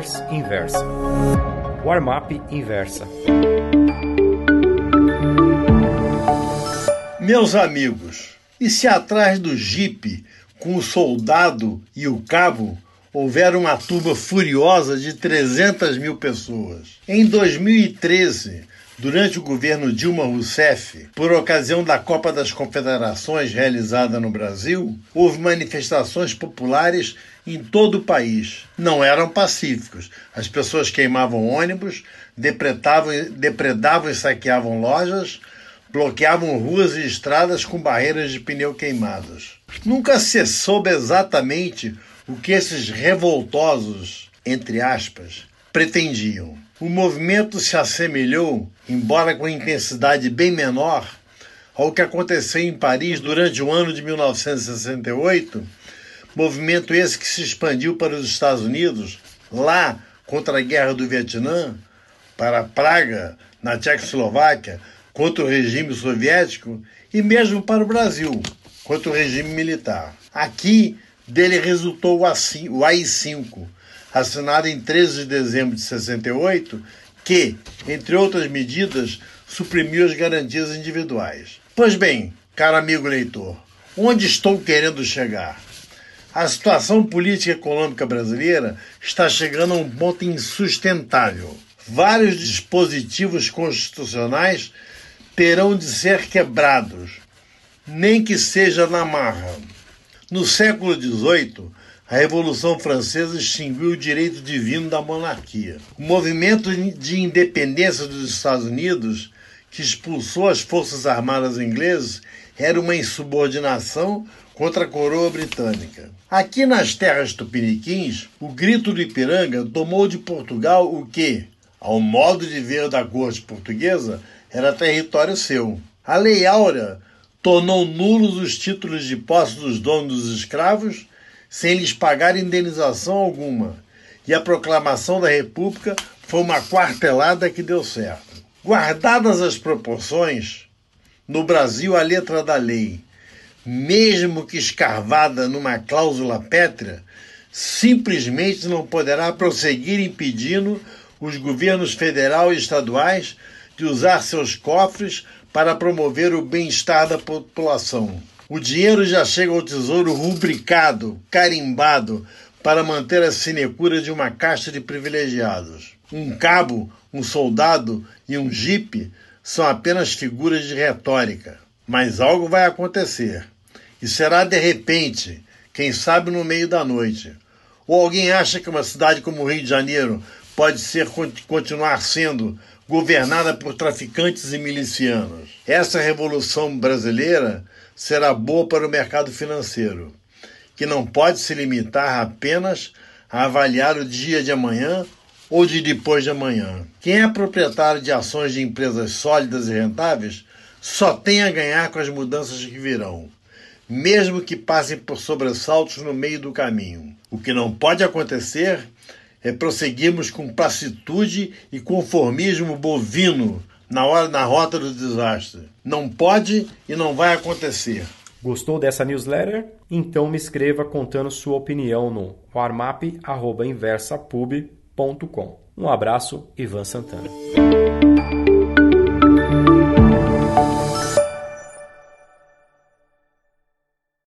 newsletters Inversa. Warm-up Inversa. Meus amigos, e se atrás do jipe, com o soldado e o cabo, houver uma turba furiosa de 300 mil pessoas? Em 2013, durante o governo Dilma Rousseff, por ocasião da Copa das Confederações realizada no Brasil, houve manifestações populares em todo o país. Não eram pacíficos. As pessoas queimavam ônibus, depredavam, depredavam e saqueavam lojas, bloqueavam ruas e estradas com barreiras de pneu queimados. Nunca se soube exatamente o que esses revoltosos, entre aspas, pretendiam. O movimento se assemelhou, embora com intensidade bem menor, ao que aconteceu em Paris durante o ano de 1968, movimento esse que se expandiu para os Estados Unidos, lá contra a guerra do Vietnã, para Praga, na Tchecoslováquia, contra o regime soviético e mesmo para o Brasil, contra o regime militar. Aqui dele resultou o AI-5, assinada em 13 de dezembro de 68, que, entre outras medidas, suprimiu as garantias individuais. Pois bem, caro amigo leitor, onde estou querendo chegar? A situação política e econômica brasileira está chegando a um ponto insustentável. Vários dispositivos constitucionais terão de ser quebrados, nem que seja na marra. No século XVIII, a Revolução Francesa extinguiu o direito divino da monarquia. O movimento de independência dos Estados Unidos, que expulsou as forças armadas inglesas, era uma insubordinação contra a coroa britânica. Aqui nas terras tupiniquins, o grito do Ipiranga tomou de Portugal o que, ao modo de ver da corte portuguesa, era território seu. A Lei Áurea tornou nulos os títulos de posse dos donos dos escravos sem lhes pagar indenização alguma, e a proclamação da República foi uma quartelada que deu certo. Guardadas as proporções, no Brasil a letra da lei, mesmo que escarvada numa cláusula pétrea, simplesmente não poderá prosseguir impedindo os governos federal e estaduais de usar seus cofres para promover o bem-estar da população. O dinheiro já chega ao tesouro rubricado, carimbado, para manter a sinecura de uma caixa de privilegiados. Um cabo, um soldado e um jipe são apenas figuras de retórica. Mas algo vai acontecer. E será de repente, quem sabe no meio da noite. Ou alguém acha que uma cidade como o Rio de Janeiro pode ser continuar sendo governada por traficantes e milicianos? Essa revolução brasileira será boa para o mercado financeiro, que não pode se limitar apenas a avaliar o dia de amanhã ou de depois de amanhã. Quem é proprietário de ações de empresas sólidas e rentáveis só tem a ganhar com as mudanças que virão, mesmo que passem por sobressaltos no meio do caminho. O que não pode acontecer é prosseguirmos com placitude e conformismo bovino na hora na rota do desastre. Não pode e não vai acontecer. Gostou dessa newsletter? Então me escreva contando sua opinião no warmap@inversapub.com. Um abraço, Ivan Santana.